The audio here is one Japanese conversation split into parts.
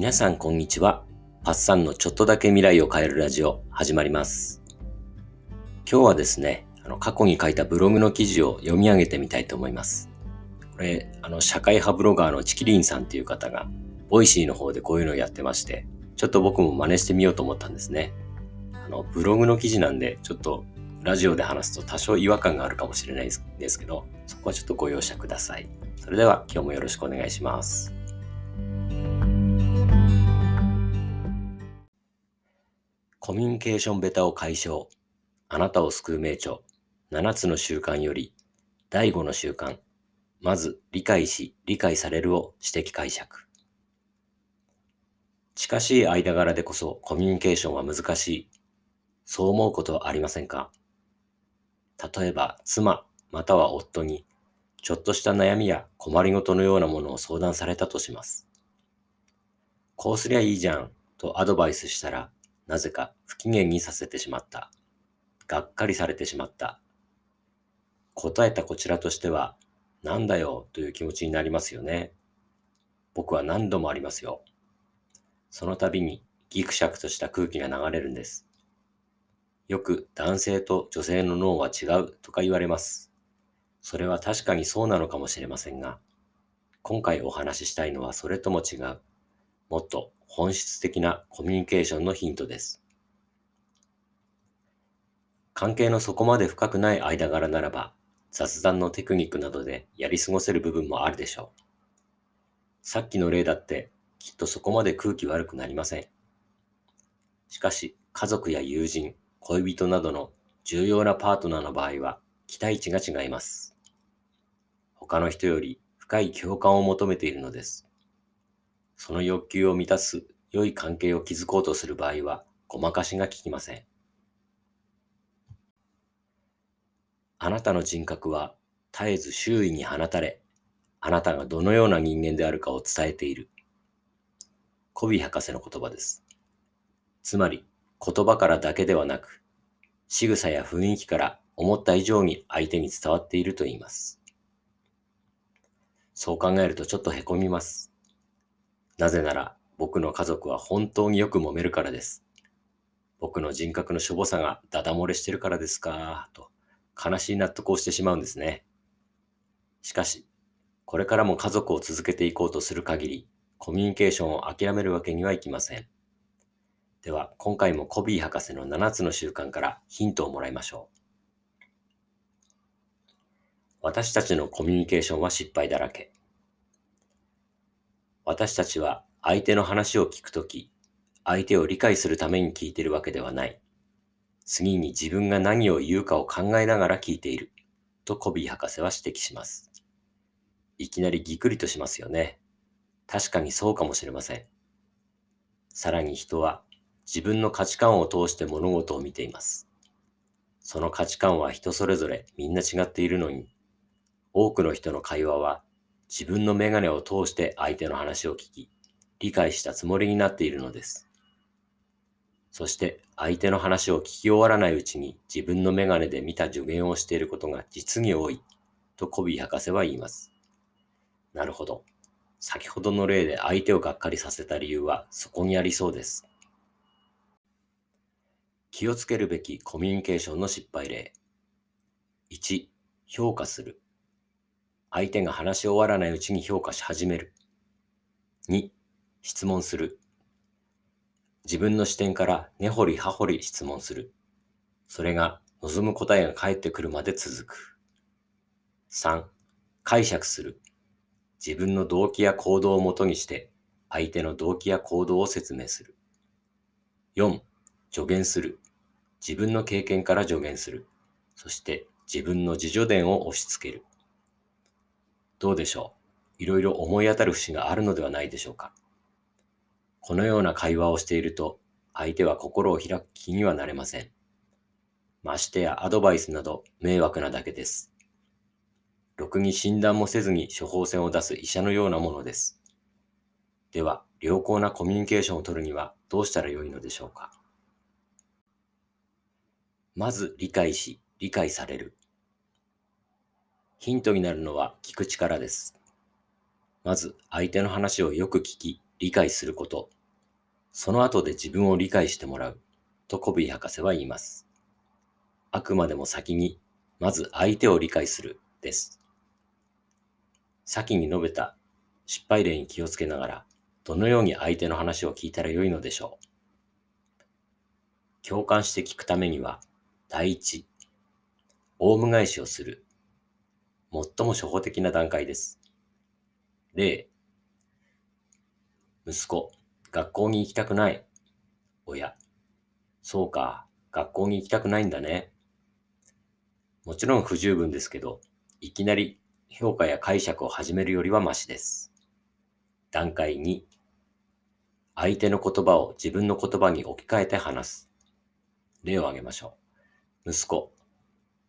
皆さんこんにちは。パッサンのちょっとだけ未来を変えるラジオ始まります。今日はですね、あの過去に書いたブログの記事を読み上げてみたいと思います。これ、あの社会派ブロガーのちきりんさんっていう方が、 Voicy の方でこういうのをやってまして、ちょっと僕も真似してみようと思ったんですね。あの、ブログの記事なんで、ちょっとラジオで話すと多少違和感があるかもしれないですけど、そこはちょっとご容赦ください。それでは今日もよろしくお願いします。コミュニケーションベタを解消。あなたを救う名著。7つの習慣より、第5の習慣。まず、理解し、理解されるを指摘解釈。近しい間柄でこそコミュニケーションは難しい。そう思うことはありませんか？例えば、妻、または夫に、ちょっとした悩みや困りごとのようなものを相談されたとします。こうすりゃいいじゃん、とアドバイスしたら、なぜか不機嫌にさせてしまった。がっかりされてしまった。答えたこちらとしては、なんだよという気持ちになりますよね。僕は何度もありますよ。その度にギクシャクとした空気が流れるんです。よく男性と女性の脳は違うとか言われます。それは確かにそうなのかもしれませんが、今回お話ししたいのはそれとも違う、もっと本質的なコミュニケーションのヒントです。関係のそこまで深くない間柄ならば、雑談のテクニックなどでやり過ごせる部分もあるでしょう。さっきの例だって、きっとそこまで空気悪くなりません。しかし、家族や友人、恋人などの重要なパートナーの場合は、期待値が違います。他の人より深い共感を求めているのです。その欲求を満たす良い関係を築こうとする場合は、ごまかしが効きません。あなたの人格は絶えず周囲に放たれ、あなたがどのような人間であるかを伝えている。コビ博士の言葉です。つまり、言葉からだけではなく、仕草や雰囲気から思った以上に相手に伝わっていると言います。そう考えるとちょっとへこみます。なぜなら、僕の家族は本当によく揉めるからです。僕の人格のしょぼさがダダ漏れしてるからですか、と悲しい納得をしてしまうんですね。しかし、これからも家族を続けていこうとする限り、コミュニケーションを諦めるわけにはいきません。では、今回もコビー博士の7つの習慣からヒントをもらいましょう。私たちのコミュニケーションは失敗だらけ。私たちは相手の話を聞くとき、相手を理解するために聞いているわけではない。次に自分が何を言うかを考えながら聞いている。とコビー博士は指摘します。いきなりぎくりとしますよね。確かにそうかもしれません。さらに人は自分の価値観を通して物事を見ています。その価値観は人それぞれみんな違っているのに、多くの人の会話は自分のメガネを通して相手の話を聞き、理解したつもりになっているのです。そして相手の話を聞き終わらないうちに自分のメガネで見た助言をしていることが実に多いとコビー博士は言います。なるほど。先ほどの例で相手をがっかりさせた理由はそこにありそうです。気をつけるべきコミュニケーションの失敗例。1、評価する。相手が話し終わらないうちに評価し始める。2、質問する。自分の視点から根掘り葉掘り質問する。それが望む答えが返ってくるまで続く。3、解釈する。自分の動機や行動をもとにして相手の動機や行動を説明する。4、助言する。自分の経験から助言する。そして自分の自助伝を押し付ける。どうでしょう？いろいろ思い当たる節があるのではないでしょうか？このような会話をしていると相手は心を開く気にはなれません。ましてやアドバイスなど迷惑なだけです。ろくに診断もせずに処方箋を出す医者のようなものです。では、良好なコミュニケーションを取るにはどうしたらよいのでしょうか？まず理解し、理解される。ヒントになるのは聞く力です。まず相手の話をよく聞き、理解すること、その後で自分を理解してもらう、とコビー博士は言います。あくまでも先に、まず相手を理解する、です。先に述べた失敗例に気をつけながら、どのように相手の話を聞いたらよいのでしょう。共感して聞くためには、第一、オウム返しをする。最も初歩的な段階です。例、息子、学校に行きたくない。親、そうか、学校に行きたくないんだね。もちろん不十分ですけど、いきなり評価や解釈を始めるよりはマシです。段階2、相手の言葉を自分の言葉に置き換えて話す。例を挙げましょう。息子、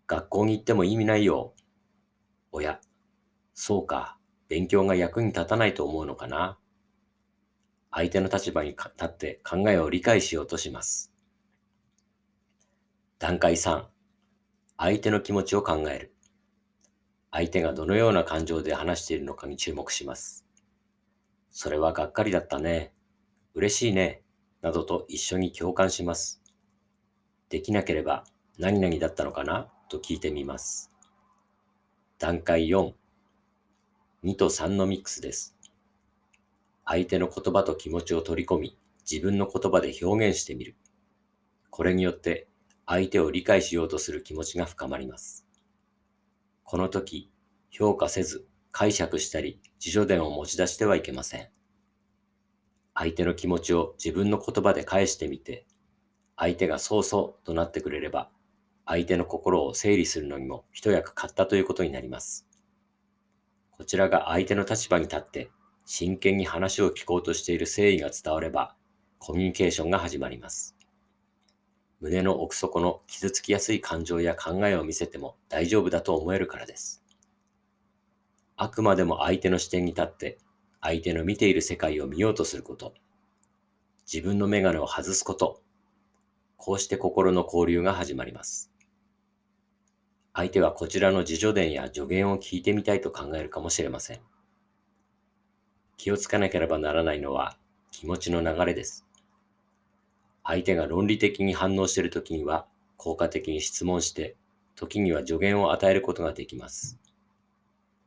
学校に行っても意味ないよ。親、そうか、勉強が役に立たないと思うのかな。相手の立場に立って考えを理解しようとします。段階3、相手の気持ちを考える。相手がどのような感情で話しているのかに注目します。それはがっかりだったね。嬉しいね。などと一緒に共感します。できなければ何々だったのかな？と聞いてみます。段階4、2と3のミックスです。相手の言葉と気持ちを取り込み、自分の言葉で表現してみる。これによって相手を理解しようとする気持ちが深まります。この時、評価せず解釈したり自助伝を持ち出してはいけません。相手の気持ちを自分の言葉で返してみて、相手がそうそうとなってくれれば、相手の心を整理するのにも一役買ったということになります。こちらが相手の立場に立って真剣に話を聞こうとしている誠意が伝われば、コミュニケーションが始まります。胸の奥底の傷つきやすい感情や考えを見せても大丈夫だと思えるからです。あくまでも相手の視点に立って、相手の見ている世界を見ようとすること、自分のメガネを外すこと、こうして心の交流が始まります。相手はこちらの自助伝や助言を聞いてみたいと考えるかもしれません。気をつかなければならないのは気持ちの流れです。相手が論理的に反応しているときには効果的に質問して、時には助言を与えることができます。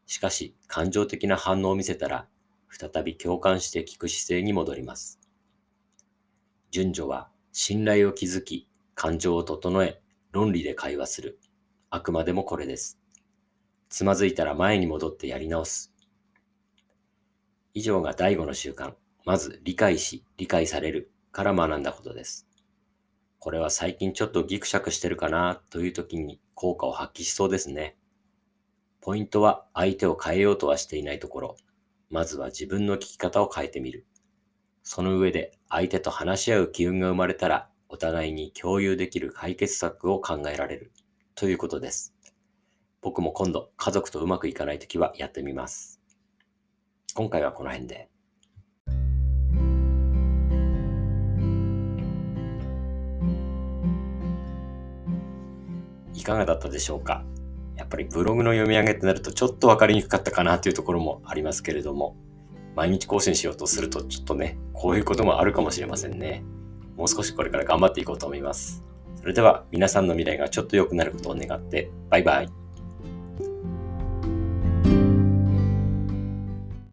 しかし、感情的な反応を見せたら、再び共感して聞く姿勢に戻ります。順序は、信頼を築き、感情を整え、論理で会話する。あくまでもこれです。つまずいたら前に戻ってやり直す。以上が第5の習慣。まず理解し、理解されるから学んだことです。これは最近ちょっとギクシャクしてるかな？という時に効果を発揮しそうですね。ポイントは相手を変えようとはしていないところ。まずは自分の聞き方を変えてみる。その上で相手と話し合う機運が生まれたらお互いに共有できる解決策を考えられるということです。僕も今度家族とうまくいかないときはやってみます。今回はこの辺で。いかがだったでしょうか？やっぱりブログの読み上げってなるとちょっとわかりにくかったかなというところもありますけれども、毎日更新しようとするとちょっとね、こういうこともあるかもしれませんね。もう少しこれから頑張っていこうと思います。それでは皆さんの未来がちょっと良くなることを願って、バイバイ。